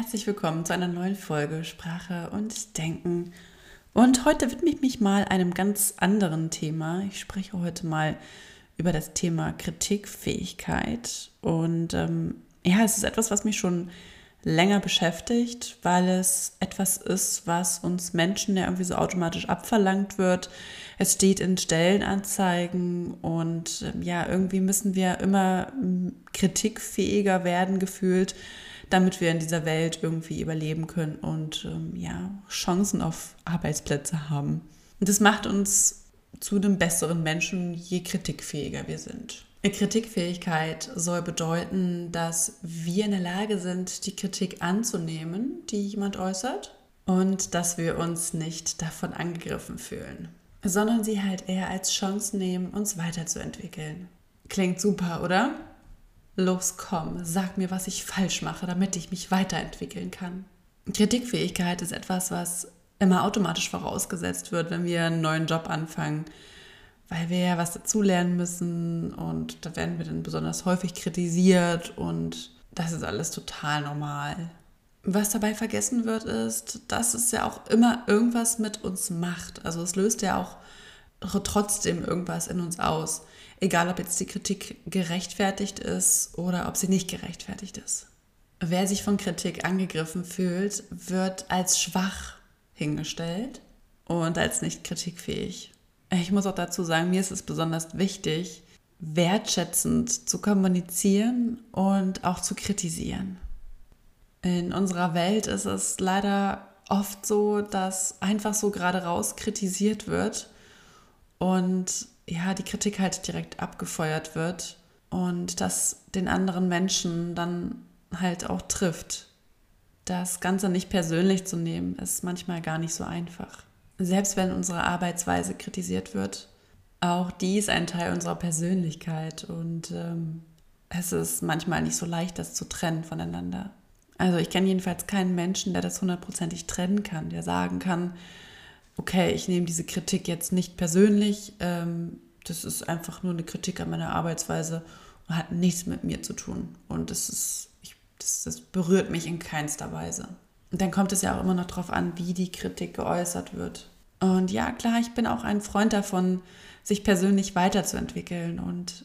Herzlich willkommen zu einer neuen Folge Sprache und Denken. Und heute widme ich mich mal einem ganz anderen Thema. Ich spreche heute mal über das Thema Kritikfähigkeit. Und ähm, ja, es ist etwas, was mich schon länger beschäftigt, weil es etwas ist, was uns Menschen ja irgendwie so automatisch abverlangt wird. Es steht in Stellenanzeigen und ähm, ja, irgendwie müssen wir immer ähm, kritikfähiger werden gefühlt, damit wir in dieser Welt irgendwie überleben können und ähm, ja, Chancen auf Arbeitsplätze haben. Und das macht uns zu einem besseren Menschen, je kritikfähiger wir sind. Kritikfähigkeit soll bedeuten, dass wir in der Lage sind, die Kritik anzunehmen, die jemand äußert, und dass wir uns nicht davon angegriffen fühlen, sondern sie halt eher als Chance nehmen, uns weiterzuentwickeln. Klingt super, oder? Los, komm, sag mir, was ich falsch mache, damit ich mich weiterentwickeln kann. Kritikfähigkeit ist etwas, was immer automatisch vorausgesetzt wird, wenn wir einen neuen Job anfangen weil wir ja was dazulernen müssen und da werden wir dann besonders häufig kritisiert und das ist alles total normal. Was dabei vergessen wird, ist, dass es ja auch immer irgendwas mit uns macht. Also es löst ja auch trotzdem irgendwas in uns aus. Egal, ob jetzt die Kritik gerechtfertigt ist oder ob sie nicht gerechtfertigt ist. Wer sich von Kritik angegriffen fühlt, wird als schwach hingestellt und als nicht kritikfähig. Ich muss auch dazu sagen, mir ist es besonders wichtig, wertschätzend zu kommunizieren und auch zu kritisieren. In unserer Welt ist es leider oft so, dass einfach so gerade raus kritisiert wird und ja, die Kritik halt direkt abgefeuert wird und das den anderen Menschen dann halt auch trifft. Das Ganze nicht persönlich zu nehmen, ist manchmal gar nicht so einfach selbst wenn unsere Arbeitsweise kritisiert wird, auch die ist ein Teil unserer Persönlichkeit und ähm, es ist manchmal nicht so leicht, das zu trennen voneinander. Also ich kenne jedenfalls keinen Menschen, der das hundertprozentig trennen kann, der sagen kann, okay, ich nehme diese Kritik jetzt nicht persönlich, ähm, das ist einfach nur eine Kritik an meiner Arbeitsweise und hat nichts mit mir zu tun. Und das, ist, ich, das, das berührt mich in keinster Weise. Und dann kommt es ja auch immer noch darauf an, wie die Kritik geäußert wird. Und ja, klar, ich bin auch ein Freund davon, sich persönlich weiterzuentwickeln und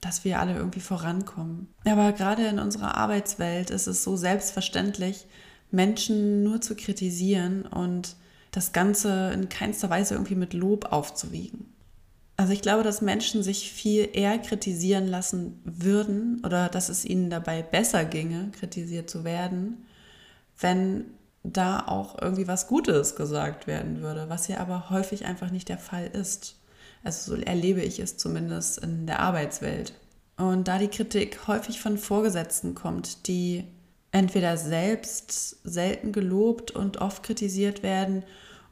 dass wir alle irgendwie vorankommen. Aber gerade in unserer Arbeitswelt ist es so selbstverständlich, Menschen nur zu kritisieren und das Ganze in keinster Weise irgendwie mit Lob aufzuwiegen. Also ich glaube, dass Menschen sich viel eher kritisieren lassen würden oder dass es ihnen dabei besser ginge, kritisiert zu werden, wenn da auch irgendwie was Gutes gesagt werden würde, was ja aber häufig einfach nicht der Fall ist. Also so erlebe ich es zumindest in der Arbeitswelt. Und da die Kritik häufig von Vorgesetzten kommt, die entweder selbst selten gelobt und oft kritisiert werden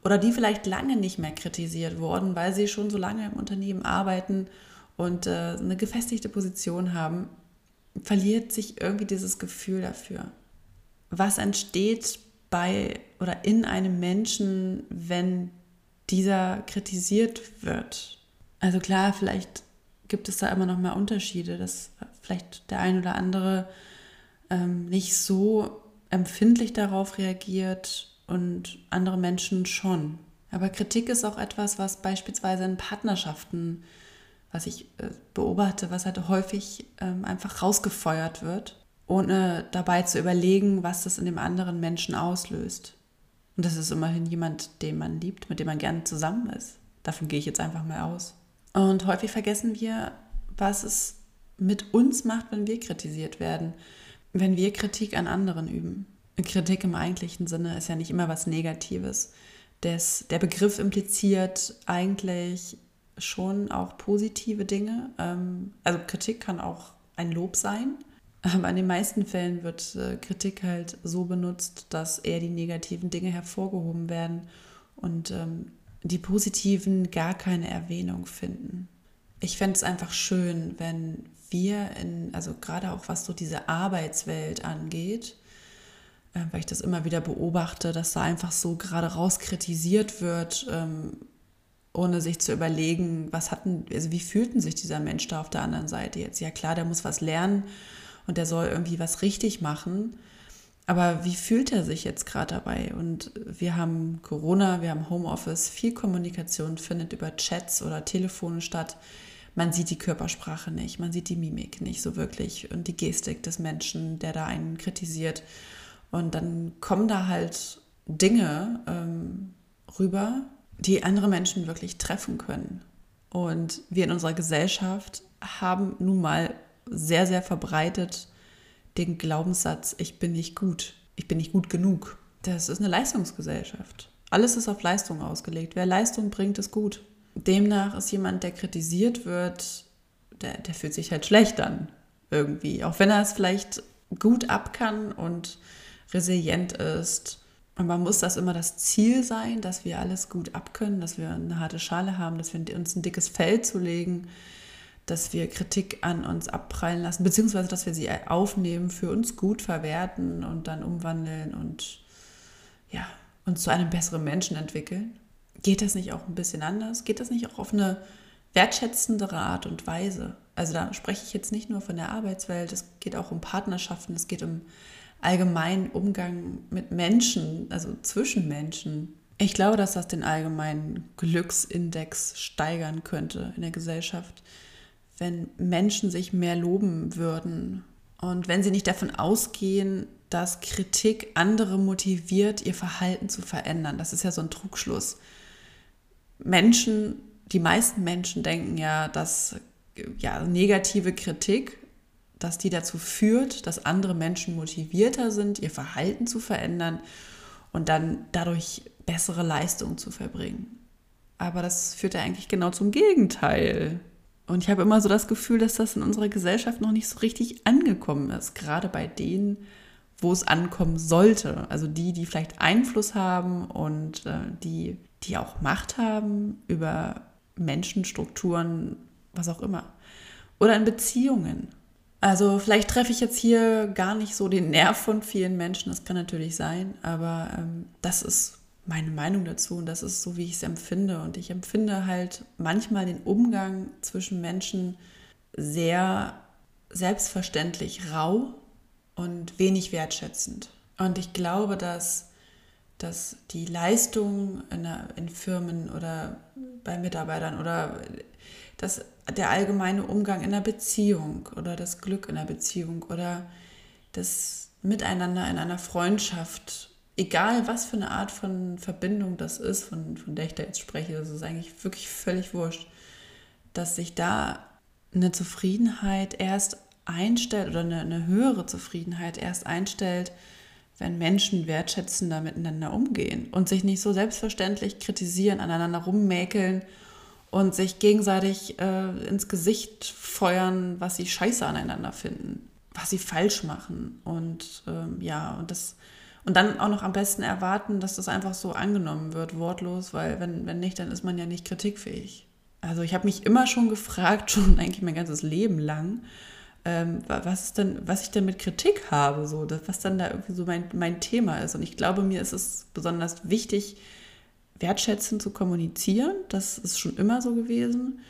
oder die vielleicht lange nicht mehr kritisiert wurden, weil sie schon so lange im Unternehmen arbeiten und äh, eine gefestigte Position haben, verliert sich irgendwie dieses Gefühl dafür was entsteht bei oder in einem Menschen, wenn dieser kritisiert wird. Also klar, vielleicht gibt es da immer noch mal Unterschiede, dass vielleicht der ein oder andere ähm, nicht so empfindlich darauf reagiert und andere Menschen schon. Aber Kritik ist auch etwas, was beispielsweise in Partnerschaften, was ich äh, beobachte, was halt häufig ähm, einfach rausgefeuert wird ohne dabei zu überlegen, was das in dem anderen Menschen auslöst. Und das ist immerhin jemand, den man liebt, mit dem man gerne zusammen ist. Davon gehe ich jetzt einfach mal aus. Und häufig vergessen wir, was es mit uns macht, wenn wir kritisiert werden, wenn wir Kritik an anderen üben. Kritik im eigentlichen Sinne ist ja nicht immer was Negatives. Des, der Begriff impliziert eigentlich schon auch positive Dinge. Ähm, also Kritik kann auch ein Lob sein. Aber in den meisten Fällen wird äh, Kritik halt so benutzt, dass eher die negativen Dinge hervorgehoben werden und ähm, die positiven gar keine Erwähnung finden. Ich fände es einfach schön, wenn wir in, also gerade auch was so diese Arbeitswelt angeht, äh, weil ich das immer wieder beobachte, dass da einfach so gerade raus kritisiert wird, ähm, ohne sich zu überlegen, was hatten, also wie fühlten sich dieser Mensch da auf der anderen Seite jetzt? Ja klar, der muss was lernen und der soll irgendwie was richtig machen. Aber wie fühlt er sich jetzt gerade dabei? Und wir haben Corona, wir haben Homeoffice, viel Kommunikation findet über Chats oder Telefone statt. Man sieht die Körpersprache nicht, man sieht die Mimik nicht so wirklich und die Gestik des Menschen, der da einen kritisiert. Und dann kommen da halt Dinge ähm, rüber, die andere Menschen wirklich treffen können. Und wir in unserer Gesellschaft haben nun mal sehr, sehr verbreitet den Glaubenssatz, ich bin nicht gut, ich bin nicht gut genug. Das ist eine Leistungsgesellschaft. Alles ist auf Leistung ausgelegt. Wer Leistung bringt, ist gut. Demnach ist jemand, der kritisiert wird, der, der fühlt sich halt schlecht an. Irgendwie. Auch wenn er es vielleicht gut ab kann und resilient ist. Aber muss das immer das Ziel sein, dass wir alles gut abkönnen, dass wir eine harte Schale haben, dass wir uns ein dickes Fell zulegen, dass wir Kritik an uns abprallen lassen, beziehungsweise dass wir sie aufnehmen, für uns gut verwerten und dann umwandeln und ja, uns zu einem besseren Menschen entwickeln? Geht das nicht auch ein bisschen anders? Geht das nicht auch auf eine wertschätzendere Art und Weise? Also da spreche ich jetzt nicht nur von der Arbeitswelt, es geht auch um Partnerschaften, es geht um allgemeinen Umgang mit Menschen, also zwischen Menschen. Ich glaube, dass das den allgemeinen Glücksindex steigern könnte in der Gesellschaft wenn Menschen sich mehr loben würden und wenn sie nicht davon ausgehen, dass Kritik andere motiviert, ihr Verhalten zu verändern. Das ist ja so ein Trugschluss. Menschen, die meisten Menschen denken ja, dass ja, negative Kritik, dass die dazu führt, dass andere Menschen motivierter sind, ihr Verhalten zu verändern und dann dadurch bessere Leistungen zu verbringen. Aber das führt ja eigentlich genau zum Gegenteil. Und ich habe immer so das Gefühl, dass das in unserer Gesellschaft noch nicht so richtig angekommen ist, gerade bei denen, wo es ankommen sollte. Also die, die vielleicht Einfluss haben und äh, die, die auch Macht haben über Menschen, Strukturen, was auch immer. Oder in Beziehungen. Also vielleicht treffe ich jetzt hier gar nicht so den Nerv von vielen Menschen, das kann natürlich sein, aber ähm, das ist meine Meinung dazu und das ist so, wie ich es empfinde. Und ich empfinde halt manchmal den Umgang zwischen Menschen sehr selbstverständlich rau und wenig wertschätzend. Und ich glaube, dass, dass die Leistung in, in Firmen oder bei Mitarbeitern oder dass der allgemeine Umgang in einer Beziehung oder das Glück in einer Beziehung oder das Miteinander in einer Freundschaft egal was für eine Art von Verbindung das ist, von, von der ich da jetzt spreche, das ist eigentlich wirklich völlig wurscht, dass sich da eine Zufriedenheit erst einstellt oder eine, eine höhere Zufriedenheit erst einstellt, wenn Menschen wertschätzender miteinander umgehen und sich nicht so selbstverständlich kritisieren, aneinander rummäkeln und sich gegenseitig äh, ins Gesicht feuern, was sie scheiße aneinander finden, was sie falsch machen. Und ähm, ja, und das und dann auch noch am besten erwarten, dass das einfach so angenommen wird, wortlos, weil wenn, wenn nicht, dann ist man ja nicht kritikfähig. Also ich habe mich immer schon gefragt, schon eigentlich mein ganzes Leben lang, ähm, was, ist denn, was ich denn mit Kritik habe, so, das, was dann da irgendwie so mein, mein Thema ist. Und ich glaube, mir ist es besonders wichtig, wertschätzend zu kommunizieren. Das ist schon immer so gewesen.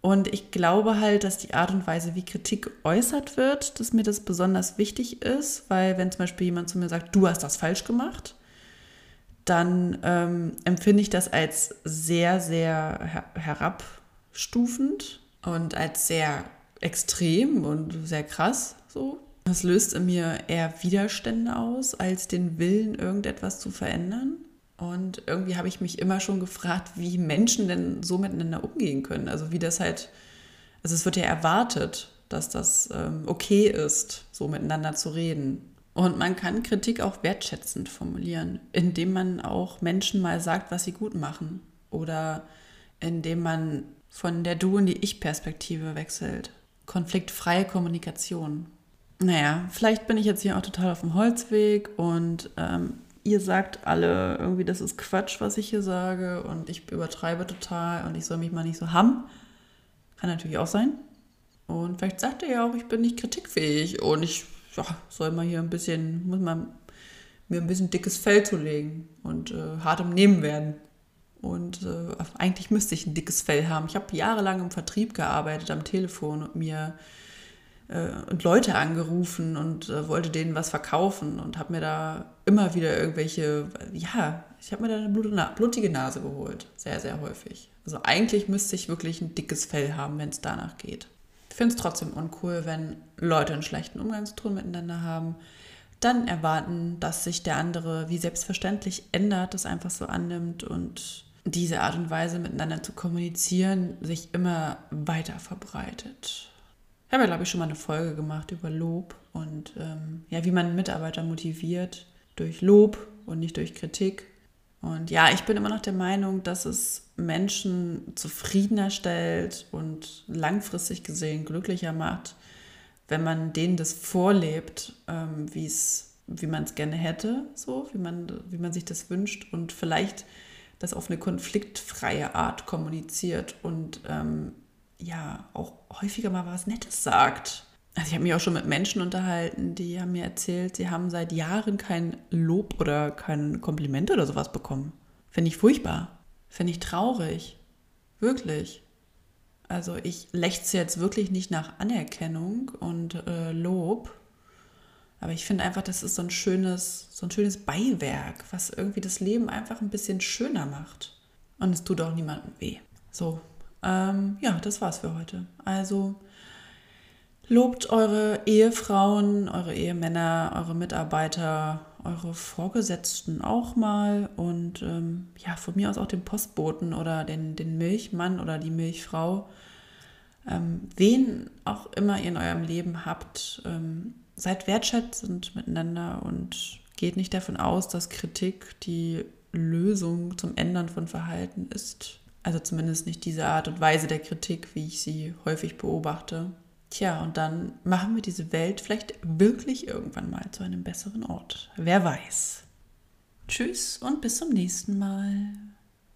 Und ich glaube halt, dass die Art und Weise, wie Kritik geäußert wird, dass mir das besonders wichtig ist, weil wenn zum Beispiel jemand zu mir sagt, du hast das falsch gemacht, dann ähm, empfinde ich das als sehr, sehr her herabstufend und als sehr extrem und sehr krass so. Das löst in mir eher Widerstände aus, als den Willen, irgendetwas zu verändern. Und irgendwie habe ich mich immer schon gefragt, wie Menschen denn so miteinander umgehen können. Also wie das halt, also es wird ja erwartet, dass das ähm, okay ist, so miteinander zu reden. Und man kann Kritik auch wertschätzend formulieren, indem man auch Menschen mal sagt, was sie gut machen. Oder indem man von der Du- in die Ich-Perspektive wechselt. Konfliktfreie Kommunikation. Naja, vielleicht bin ich jetzt hier auch total auf dem Holzweg und ähm, ihr sagt alle irgendwie, das ist Quatsch, was ich hier sage und ich übertreibe total und ich soll mich mal nicht so haben. Kann natürlich auch sein. Und vielleicht sagt er ja auch, ich bin nicht kritikfähig und ich ja, soll mal hier ein bisschen, muss mal mir ein bisschen dickes Fell zulegen und äh, hart im Nehmen werden. Und äh, eigentlich müsste ich ein dickes Fell haben. Ich habe jahrelang im Vertrieb gearbeitet am Telefon und mir äh, und Leute angerufen und äh, wollte denen was verkaufen und habe mir da immer wieder irgendwelche, ja, ich habe mir da eine blutige Nase geholt. Sehr, sehr häufig. Also eigentlich müsste ich wirklich ein dickes Fell haben, wenn es danach geht. Ich finde es trotzdem uncool, wenn Leute einen schlechten Umgangston miteinander haben, dann erwarten, dass sich der andere wie selbstverständlich ändert, das einfach so annimmt und diese Art und Weise miteinander zu kommunizieren sich immer weiter verbreitet. Ich habe ja, glaube ich, schon mal eine Folge gemacht über Lob und ähm, ja, wie man Mitarbeiter motiviert durch Lob und nicht durch Kritik. Und ja, ich bin immer noch der Meinung, dass es Menschen zufriedener stellt und langfristig gesehen glücklicher macht, wenn man denen das vorlebt, ähm, wie man es gerne hätte, so wie man, wie man sich das wünscht und vielleicht das auf eine konfliktfreie Art kommuniziert und ähm, ja auch häufiger mal was Nettes sagt. Also ich habe mich auch schon mit Menschen unterhalten, die haben mir erzählt, sie haben seit Jahren kein Lob oder kein Kompliment oder sowas bekommen. Finde ich furchtbar. Finde ich traurig. Wirklich. Also ich lechze jetzt wirklich nicht nach Anerkennung und äh, Lob. Aber ich finde einfach, das ist so ein schönes, so ein schönes Beiwerk, was irgendwie das Leben einfach ein bisschen schöner macht. Und es tut auch niemandem weh. So, ähm, ja, das war's für heute. Also lobt eure Ehefrauen, eure Ehemänner, eure Mitarbeiter, eure Vorgesetzten auch mal und ähm, ja, von mir aus auch den Postboten oder den, den Milchmann oder die Milchfrau. Ähm, wen auch immer ihr in eurem Leben habt, ähm, seid wertschätzend miteinander und geht nicht davon aus, dass Kritik die Lösung zum Ändern von Verhalten ist. Also zumindest nicht diese Art und Weise der Kritik, wie ich sie häufig beobachte. Tja, und dann machen wir diese Welt vielleicht wirklich irgendwann mal zu einem besseren Ort. Wer weiß. Tschüss und bis zum nächsten Mal.